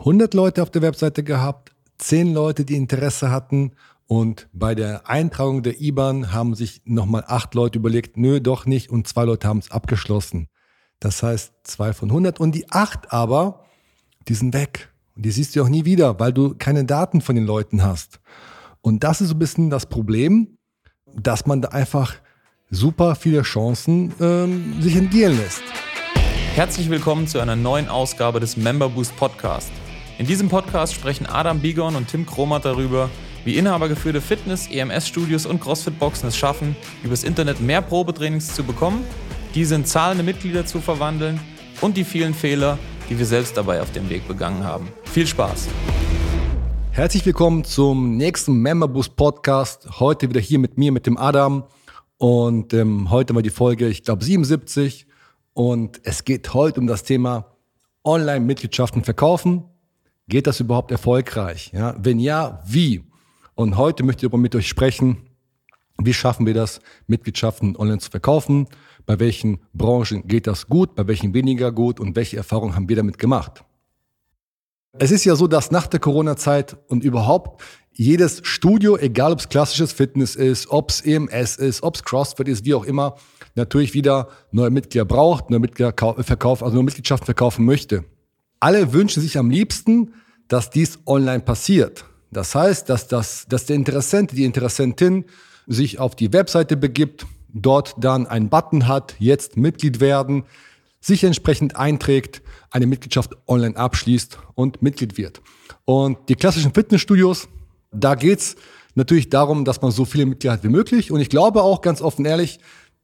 100 Leute auf der Webseite gehabt, 10 Leute, die Interesse hatten und bei der Eintragung der IBAN haben sich nochmal acht Leute überlegt, nö, doch nicht und zwei Leute haben es abgeschlossen. Das heißt zwei von 100 und die acht aber, die sind weg. Und die siehst du auch nie wieder, weil du keine Daten von den Leuten hast. Und das ist so ein bisschen das Problem, dass man da einfach super viele Chancen ähm, sich entgehen lässt. Herzlich willkommen zu einer neuen Ausgabe des Member Boost Podcast. In diesem Podcast sprechen Adam Bigon und Tim Kromat darüber, wie inhabergeführte Fitness-, EMS-Studios und CrossFit-Boxen es schaffen, übers Internet mehr Probetrainings zu bekommen, diese in zahlende Mitglieder zu verwandeln und die vielen Fehler, die wir selbst dabei auf dem Weg begangen haben. Viel Spaß! Herzlich willkommen zum nächsten Member Boost Podcast. Heute wieder hier mit mir, mit dem Adam. Und ähm, heute war die Folge, ich glaube, 77. Und es geht heute um das Thema Online-Mitgliedschaften verkaufen. Geht das überhaupt erfolgreich? Ja? Wenn ja, wie? Und heute möchte ich mit euch sprechen, wie schaffen wir das, Mitgliedschaften online zu verkaufen? Bei welchen Branchen geht das gut, bei welchen weniger gut und welche Erfahrungen haben wir damit gemacht? Es ist ja so, dass nach der Corona-Zeit und überhaupt jedes Studio, egal ob es klassisches Fitness ist, ob es EMS ist, ob es CrossFit ist, wie auch immer, natürlich wieder neue Mitglieder braucht, neue Mitglieder verkaufen, also neue Mitgliedschaften verkaufen möchte. Alle wünschen sich am liebsten, dass dies online passiert. Das heißt, dass, das, dass der Interessent, die Interessentin sich auf die Webseite begibt, dort dann einen Button hat, jetzt Mitglied werden, sich entsprechend einträgt, eine Mitgliedschaft online abschließt und Mitglied wird. Und die klassischen Fitnessstudios, da geht's natürlich darum, dass man so viele Mitglieder hat wie möglich. Und ich glaube auch ganz offen ehrlich,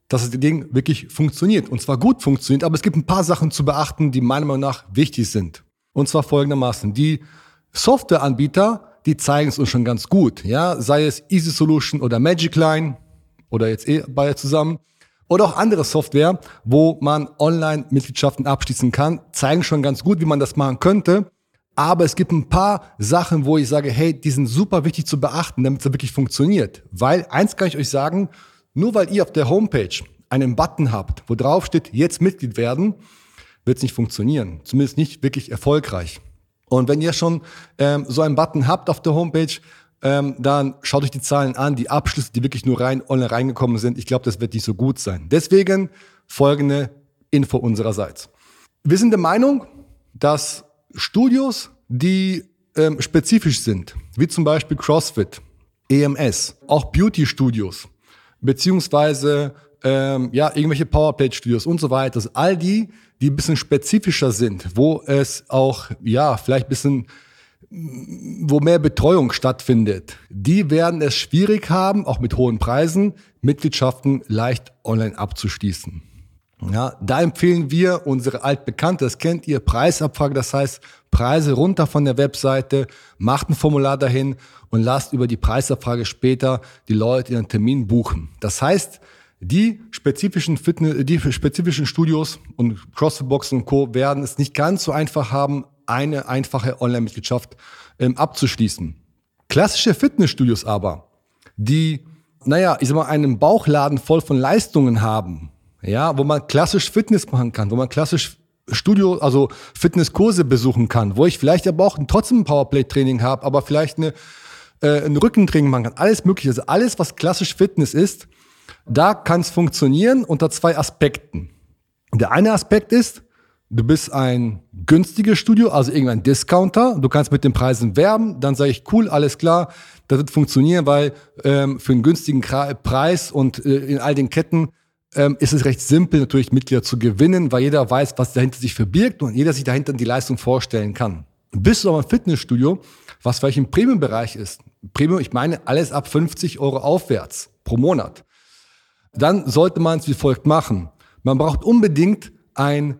dass das Ding wirklich funktioniert. Und zwar gut funktioniert. Aber es gibt ein paar Sachen zu beachten, die meiner Meinung nach wichtig sind. Und zwar folgendermaßen. Die Softwareanbieter, die zeigen es uns schon ganz gut. Ja, sei es Easy Solution oder Magic Line oder jetzt eh beide zusammen. Oder auch andere Software, wo man Online-Mitgliedschaften abschließen kann, zeigen schon ganz gut, wie man das machen könnte. Aber es gibt ein paar Sachen, wo ich sage, hey, die sind super wichtig zu beachten, damit es wirklich funktioniert. Weil eins kann ich euch sagen, nur weil ihr auf der Homepage einen Button habt, wo drauf steht, jetzt Mitglied werden, wird es nicht funktionieren. Zumindest nicht wirklich erfolgreich. Und wenn ihr schon ähm, so einen Button habt auf der Homepage, ähm, dann schaut euch die Zahlen an, die Abschlüsse, die wirklich nur rein online reingekommen sind. Ich glaube, das wird nicht so gut sein. Deswegen folgende Info unsererseits. Wir sind der Meinung, dass Studios, die ähm, spezifisch sind, wie zum Beispiel CrossFit, EMS, auch Beauty-Studios, beziehungsweise ähm, ja, irgendwelche Powerplate-Studios und so weiter, also all die, die ein bisschen spezifischer sind, wo es auch, ja, vielleicht ein bisschen wo mehr Betreuung stattfindet, die werden es schwierig haben, auch mit hohen Preisen, Mitgliedschaften leicht online abzuschließen. Ja, da empfehlen wir unsere altbekannte, das kennt ihr, Preisabfrage, das heißt Preise runter von der Webseite, macht ein Formular dahin und lasst über die Preisabfrage später die Leute ihren Termin buchen. Das heißt, die spezifischen Fitness, die spezifischen Studios und CrossFit und Co. werden es nicht ganz so einfach haben, eine einfache Online-Mitgliedschaft ähm, abzuschließen. Klassische Fitnessstudios aber, die, naja, ich sag mal, einen Bauchladen voll von Leistungen haben, ja, wo man klassisch Fitness machen kann, wo man klassisch Studio, also Fitnesskurse besuchen kann, wo ich vielleicht aber auch trotzdem ein Powerplay-Training habe, aber vielleicht eine, äh, ein Rückentraining machen kann. Alles mögliche. Also alles, was klassisch Fitness ist, da kann es funktionieren unter zwei Aspekten. Der eine Aspekt ist, du bist ein günstiges Studio, also irgendein Discounter, du kannst mit den Preisen werben, dann sage ich, cool, alles klar, das wird funktionieren, weil ähm, für einen günstigen Preis und äh, in all den Ketten ähm, ist es recht simpel, natürlich Mitglieder zu gewinnen, weil jeder weiß, was dahinter sich verbirgt und jeder sich dahinter die Leistung vorstellen kann. Bist du aber ein Fitnessstudio, was vielleicht im Premium-Bereich ist, Premium, ich meine alles ab 50 Euro aufwärts pro Monat, dann sollte man es wie folgt machen. Man braucht unbedingt ein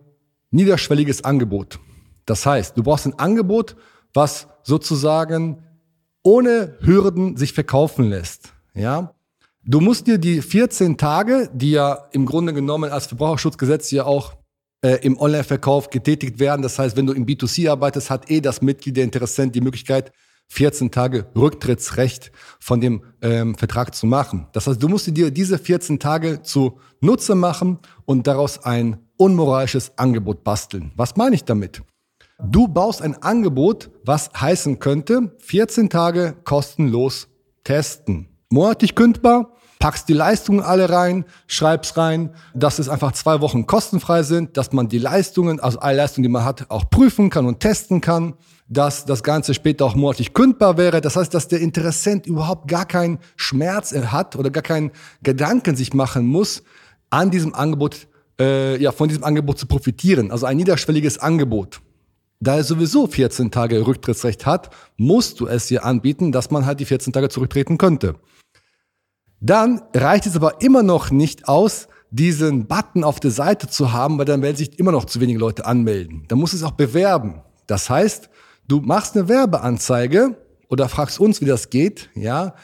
niederschwelliges Angebot. Das heißt, du brauchst ein Angebot, was sozusagen ohne Hürden sich verkaufen lässt. Ja, du musst dir die 14 Tage, die ja im Grunde genommen als Verbraucherschutzgesetz ja auch äh, im Online-Verkauf getätigt werden. Das heißt, wenn du im B2C arbeitest, hat eh das Mitglied, der Interessent die Möglichkeit, 14 Tage Rücktrittsrecht von dem ähm, Vertrag zu machen. Das heißt, du musst dir diese 14 Tage zu Nutze machen und daraus ein unmoralisches Angebot basteln. Was meine ich damit? Du baust ein Angebot, was heißen könnte, 14 Tage kostenlos testen. Monatlich kündbar, packst die Leistungen alle rein, schreibst rein, dass es einfach zwei Wochen kostenfrei sind, dass man die Leistungen, also alle Leistungen, die man hat, auch prüfen kann und testen kann, dass das Ganze später auch monatlich kündbar wäre. Das heißt, dass der Interessent überhaupt gar keinen Schmerz hat oder gar keinen Gedanken sich machen muss, an diesem Angebot, äh, ja, von diesem Angebot zu profitieren. Also ein niederschwelliges Angebot. Da er sowieso 14 Tage Rücktrittsrecht hat, musst du es ihr anbieten, dass man halt die 14 Tage zurücktreten könnte. Dann reicht es aber immer noch nicht aus, diesen Button auf der Seite zu haben, weil dann werden sich immer noch zu wenige Leute anmelden. Da muss es auch bewerben. Das heißt, du machst eine Werbeanzeige oder fragst uns, wie das geht, ja,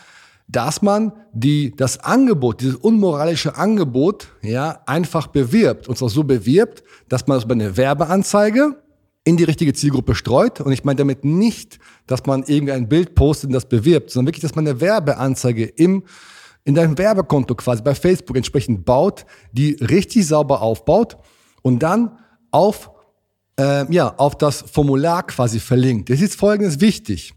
dass man die, das Angebot, dieses unmoralische Angebot, ja, einfach bewirbt. Und zwar so bewirbt, dass man das über eine Werbeanzeige in die richtige Zielgruppe streut. Und ich meine damit nicht, dass man irgendwie ein Bild postet und das bewirbt, sondern wirklich, dass man eine Werbeanzeige im, in deinem Werbekonto quasi bei Facebook entsprechend baut, die richtig sauber aufbaut und dann auf, äh, ja, auf das Formular quasi verlinkt. Es ist Folgendes wichtig.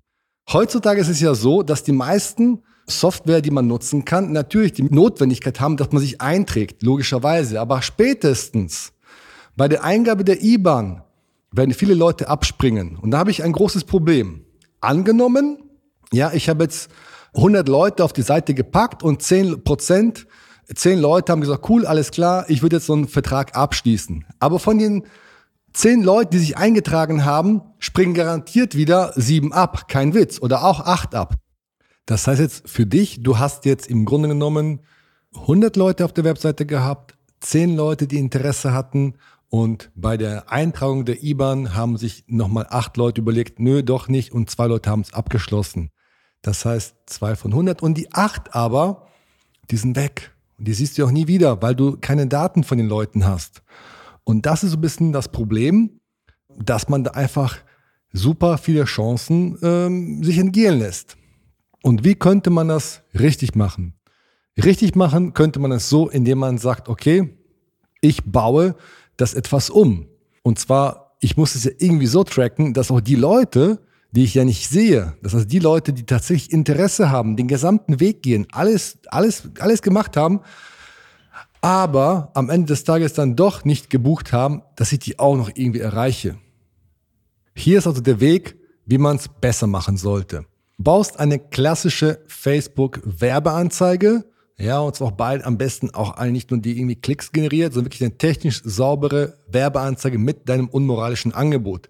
Heutzutage ist es ja so, dass die meisten Software, die man nutzen kann, natürlich die Notwendigkeit haben, dass man sich einträgt, logischerweise. Aber spätestens bei der Eingabe der IBAN werden viele Leute abspringen. Und da habe ich ein großes Problem. Angenommen, ja, ich habe jetzt 100 Leute auf die Seite gepackt und 10 Prozent, 10 Leute haben gesagt, cool, alles klar, ich würde jetzt so einen Vertrag abschließen. Aber von den 10 Leuten, die sich eingetragen haben, springen garantiert wieder 7 ab. Kein Witz. Oder auch 8 ab. Das heißt jetzt für dich, du hast jetzt im Grunde genommen 100 Leute auf der Webseite gehabt, 10 Leute, die Interesse hatten und bei der Eintragung der IBAN haben sich nochmal acht Leute überlegt, nö, doch nicht. Und zwei Leute haben es abgeschlossen. Das heißt, zwei von 100. Und die acht aber, die sind weg. Und die siehst du auch nie wieder, weil du keine Daten von den Leuten hast. Und das ist so ein bisschen das Problem, dass man da einfach super viele Chancen ähm, sich entgehen lässt. Und wie könnte man das richtig machen? Richtig machen könnte man es so, indem man sagt, okay, ich baue das etwas um. Und zwar, ich muss es ja irgendwie so tracken, dass auch die Leute, die ich ja nicht sehe, das heißt die Leute, die tatsächlich Interesse haben, den gesamten Weg gehen, alles, alles, alles gemacht haben, aber am Ende des Tages dann doch nicht gebucht haben, dass ich die auch noch irgendwie erreiche. Hier ist also der Weg, wie man es besser machen sollte. Baust eine klassische Facebook-Werbeanzeige, ja, und zwar auch bald am besten auch nicht nur die irgendwie Klicks generiert, sondern wirklich eine technisch saubere Werbeanzeige mit deinem unmoralischen Angebot.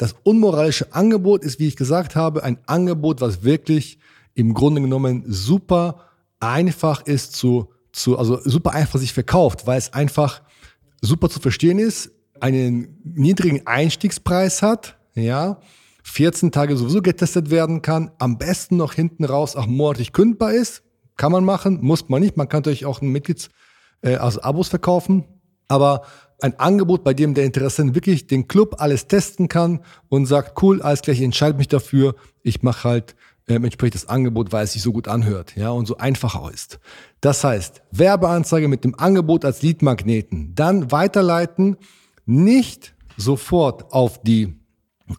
Das unmoralische Angebot ist, wie ich gesagt habe, ein Angebot, was wirklich im Grunde genommen super einfach ist zu, zu also super einfach sich verkauft, weil es einfach super zu verstehen ist, einen niedrigen Einstiegspreis hat, ja, 14 Tage sowieso getestet werden kann, am besten noch hinten raus auch monatlich kündbar ist, kann man machen, muss man nicht. Man kann natürlich auch ein Mitglieds, äh, also Abos verkaufen. Aber ein Angebot, bei dem der Interessent wirklich den Club alles testen kann und sagt, cool, alles gleich, ich entscheide mich dafür. Ich mache halt ähm, entsprechend das Angebot, weil es sich so gut anhört, ja, und so einfach ist. Das heißt, Werbeanzeige mit dem Angebot als Leadmagneten, dann weiterleiten, nicht sofort auf die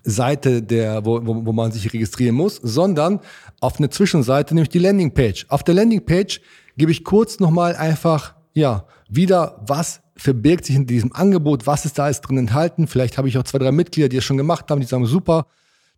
Seite, der, wo, wo, wo man sich registrieren muss, sondern auf eine Zwischenseite, nämlich die Landingpage. Auf der Landingpage gebe ich kurz nochmal einfach, ja, wieder, was verbirgt sich in diesem Angebot, was ist da alles drin enthalten. Vielleicht habe ich auch zwei, drei Mitglieder, die es schon gemacht haben, die sagen, super,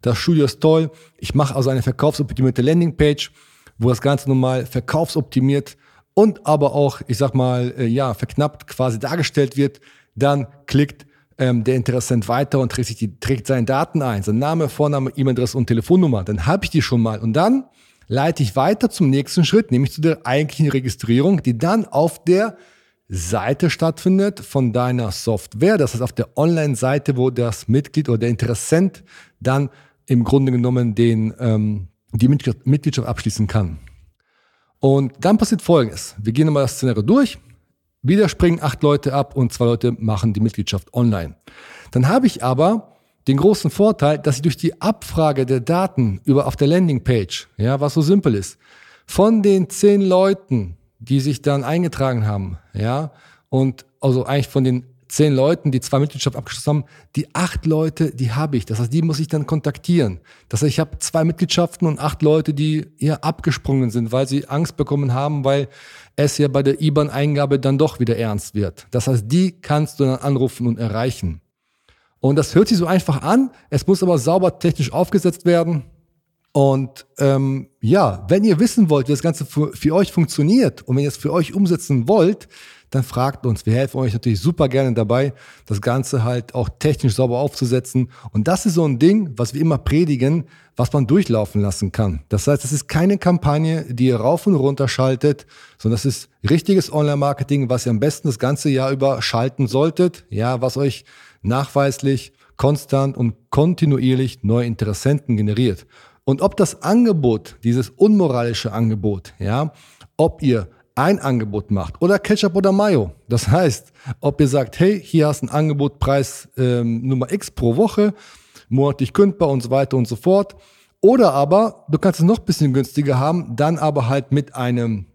das Studio ist toll. Ich mache also eine verkaufsoptimierte Landingpage, wo das Ganze nochmal verkaufsoptimiert und aber auch, ich sag mal, äh, ja, verknappt quasi dargestellt wird. Dann klickt ähm, der Interessent weiter und trägt, sich die, trägt seine Daten ein, sein Name, Vorname, E-Mail-Adresse und Telefonnummer. Dann habe ich die schon mal. Und dann leite ich weiter zum nächsten Schritt, nämlich zu der eigentlichen Registrierung, die dann auf der Seite stattfindet von deiner Software. Das heißt auf der Online-Seite, wo das Mitglied oder der Interessent dann im Grunde genommen den, ähm, die Mitgliedschaft abschließen kann. Und dann passiert Folgendes. Wir gehen nochmal das Szenario durch. Wieder springen acht Leute ab und zwei Leute machen die Mitgliedschaft online. Dann habe ich aber den großen Vorteil, dass ich durch die Abfrage der Daten über auf der Landingpage, ja, was so simpel ist, von den zehn Leuten, die sich dann eingetragen haben, ja, und also eigentlich von den zehn Leuten, die zwei Mitgliedschaften abgeschlossen haben, die acht Leute, die habe ich. Das heißt, die muss ich dann kontaktieren. Das heißt, ich habe zwei Mitgliedschaften und acht Leute, die hier abgesprungen sind, weil sie Angst bekommen haben, weil es ja bei der IBAN-Eingabe dann doch wieder ernst wird. Das heißt, die kannst du dann anrufen und erreichen. Und das hört sich so einfach an, es muss aber sauber technisch aufgesetzt werden. Und ähm, ja, wenn ihr wissen wollt, wie das Ganze für, für euch funktioniert und wenn ihr es für euch umsetzen wollt, dann fragt uns. Wir helfen euch natürlich super gerne dabei, das Ganze halt auch technisch sauber aufzusetzen. Und das ist so ein Ding, was wir immer predigen, was man durchlaufen lassen kann. Das heißt, es ist keine Kampagne, die ihr rauf und runter schaltet, sondern das ist richtiges Online-Marketing, was ihr am besten das ganze Jahr über schalten solltet. Ja, was euch nachweislich, konstant und kontinuierlich neue Interessenten generiert. Und ob das Angebot, dieses unmoralische Angebot, ja, ob ihr ein Angebot macht oder Ketchup oder Mayo. Das heißt, ob ihr sagt, hey, hier hast ein Angebot, Preis ähm, Nummer X pro Woche, monatlich kündbar und so weiter und so fort. Oder aber, du kannst es noch ein bisschen günstiger haben, dann aber halt mit einem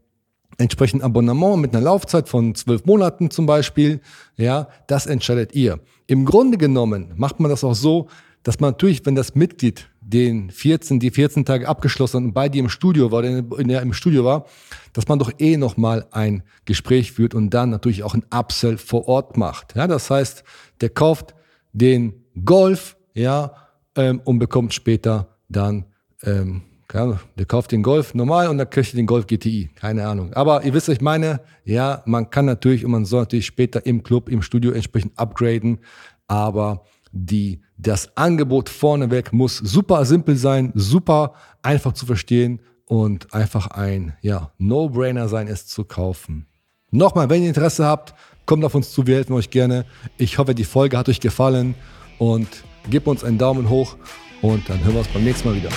entsprechenden Abonnement, mit einer Laufzeit von zwölf Monaten zum Beispiel. Ja, das entscheidet ihr. Im Grunde genommen macht man das auch so, dass man natürlich, wenn das Mitglied den 14, die 14 Tage abgeschlossen und bei dir im Studio war, in der im Studio war, dass man doch eh nochmal ein Gespräch führt und dann natürlich auch ein Upsell vor Ort macht. Ja, das heißt, der kauft den Golf, ja, ähm, und bekommt später dann, ähm, der kauft den Golf normal und dann kriegt er den Golf GTI. Keine Ahnung. Aber ihr wisst, was ich meine. Ja, man kann natürlich und man soll natürlich später im Club, im Studio entsprechend upgraden. Aber die, das Angebot vorneweg muss super simpel sein, super einfach zu verstehen und einfach ein ja, No-Brainer sein, es zu kaufen. Nochmal, wenn ihr Interesse habt, kommt auf uns zu, wir helfen euch gerne. Ich hoffe, die Folge hat euch gefallen und gebt uns einen Daumen hoch und dann hören wir uns beim nächsten Mal wieder.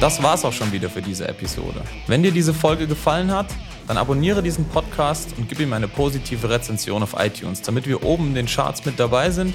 Das war's auch schon wieder für diese Episode. Wenn dir diese Folge gefallen hat, dann abonniere diesen Podcast und gib ihm eine positive Rezension auf iTunes, damit wir oben in den Charts mit dabei sind